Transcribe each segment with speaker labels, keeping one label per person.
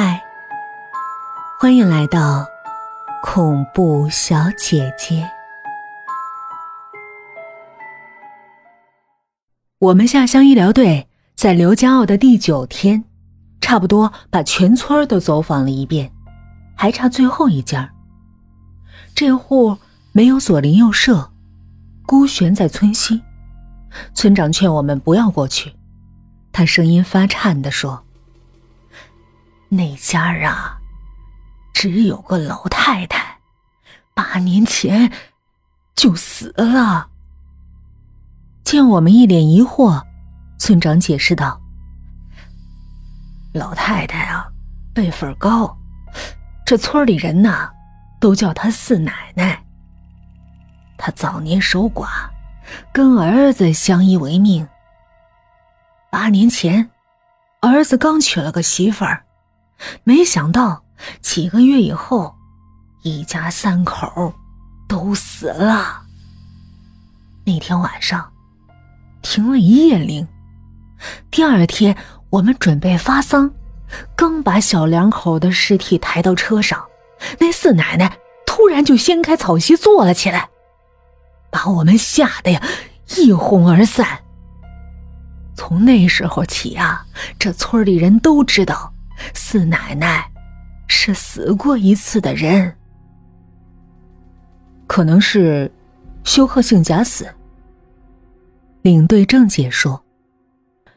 Speaker 1: 嗨，欢迎来到恐怖小姐姐。我们下乡医疗队在刘家坳的第九天，差不多把全村都走访了一遍，还差最后一家。这户没有左邻右舍，孤悬在村西。村长劝我们不要过去，他声音发颤的说。那家啊，只有个老太太，八年前就死了。见我们一脸疑惑，村长解释道：“老太太啊，辈分高，这村里人呐，都叫她四奶奶。她早年守寡，跟儿子相依为命。八年前，儿子刚娶了个媳妇儿。”没想到几个月以后，一家三口都死了。那天晚上停了一夜灵。第二天我们准备发丧，刚把小两口的尸体抬到车上，那四奶奶突然就掀开草席坐了起来，把我们吓得呀一哄而散。从那时候起啊，这村里人都知道。四奶奶是死过一次的人，可能是休克性假死。领队郑姐说，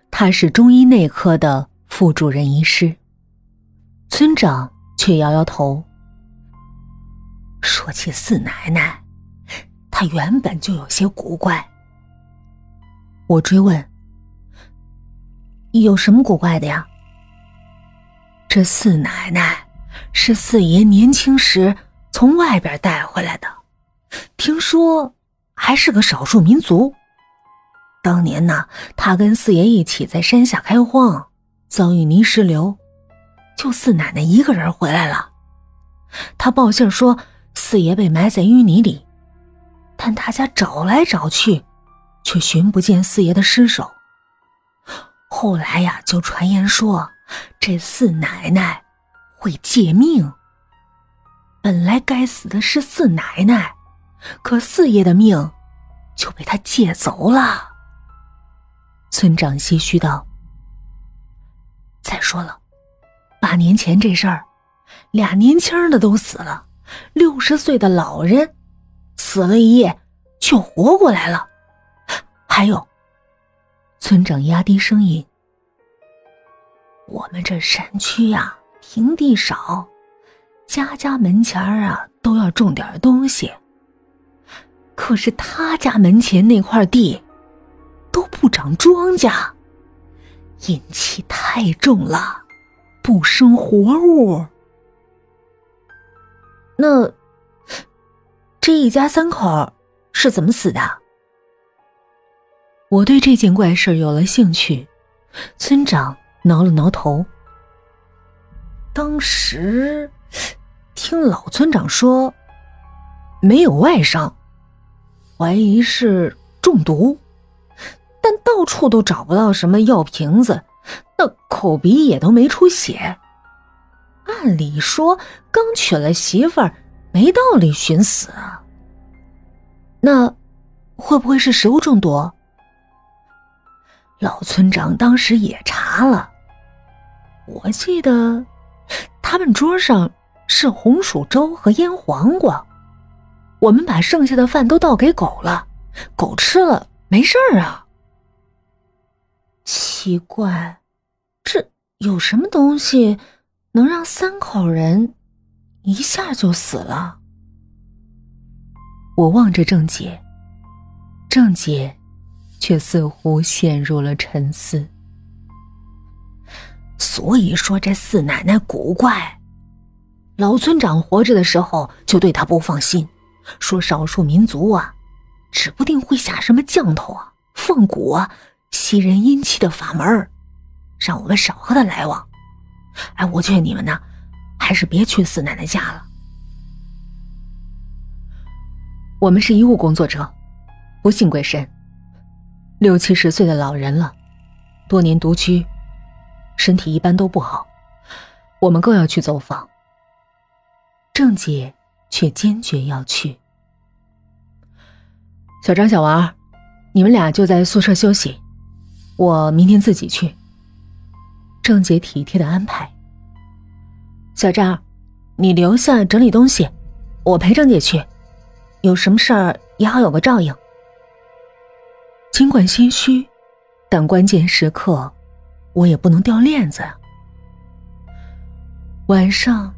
Speaker 1: 她是中医内科的副主任医师。村长却摇摇头，说起四奶奶，她原本就有些古怪。我追问，有什么古怪的呀？这四奶奶是四爷年轻时从外边带回来的，听说还是个少数民族。当年呢，他跟四爷一起在山下开荒，遭遇泥石流，就四奶奶一个人回来了。他报信说四爷被埋在淤泥里，但大家找来找去，却寻不见四爷的尸首。后来呀，就传言说。这四奶奶会借命。本来该死的是四奶奶，可四爷的命就被他借走了。村长唏嘘道：“再说了，八年前这事儿，俩年轻的都死了，六十岁的老人死了一夜就活过来了。还有，村长压低声音。”我们这山区呀，平地少，家家门前啊都要种点东西。可是他家门前那块地都不长庄稼，阴气太重了，不生活物。那这一家三口是怎么死的？我对这件怪事有了兴趣，村长。挠了挠头。当时听老村长说，没有外伤，怀疑是中毒，但到处都找不到什么药瓶子，那口鼻也都没出血。按理说，刚娶了媳妇儿，没道理寻死啊。那会不会是食物中毒？老村长当时也查了。我记得，他们桌上是红薯粥和腌黄瓜，我们把剩下的饭都倒给狗了，狗吃了没事儿啊。奇怪，这有什么东西能让三口人一下就死了？我望着郑姐，郑姐却似乎陷入了沉思。所以说这四奶奶古怪，老村长活着的时候就对她不放心，说少数民族啊，指不定会下什么降头啊、放蛊啊、吸人阴气的法门让我们少和他来往。哎，我劝你们呢，还是别去四奶奶家了。我们是医务工作者，不信鬼神。六七十岁的老人了，多年独居。身体一般都不好，我们更要去走访。郑姐却坚决要去。小张、小王，你们俩就在宿舍休息，我明天自己去。郑姐体贴的安排。小张，你留下整理东西，我陪郑姐去，有什么事儿也好有个照应。尽管心虚，但关键时刻，我也不能掉链子。晚上，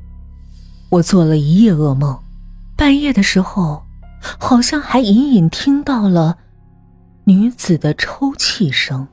Speaker 1: 我做了一夜噩梦，半夜的时候。好像还隐隐听到了女子的抽泣声。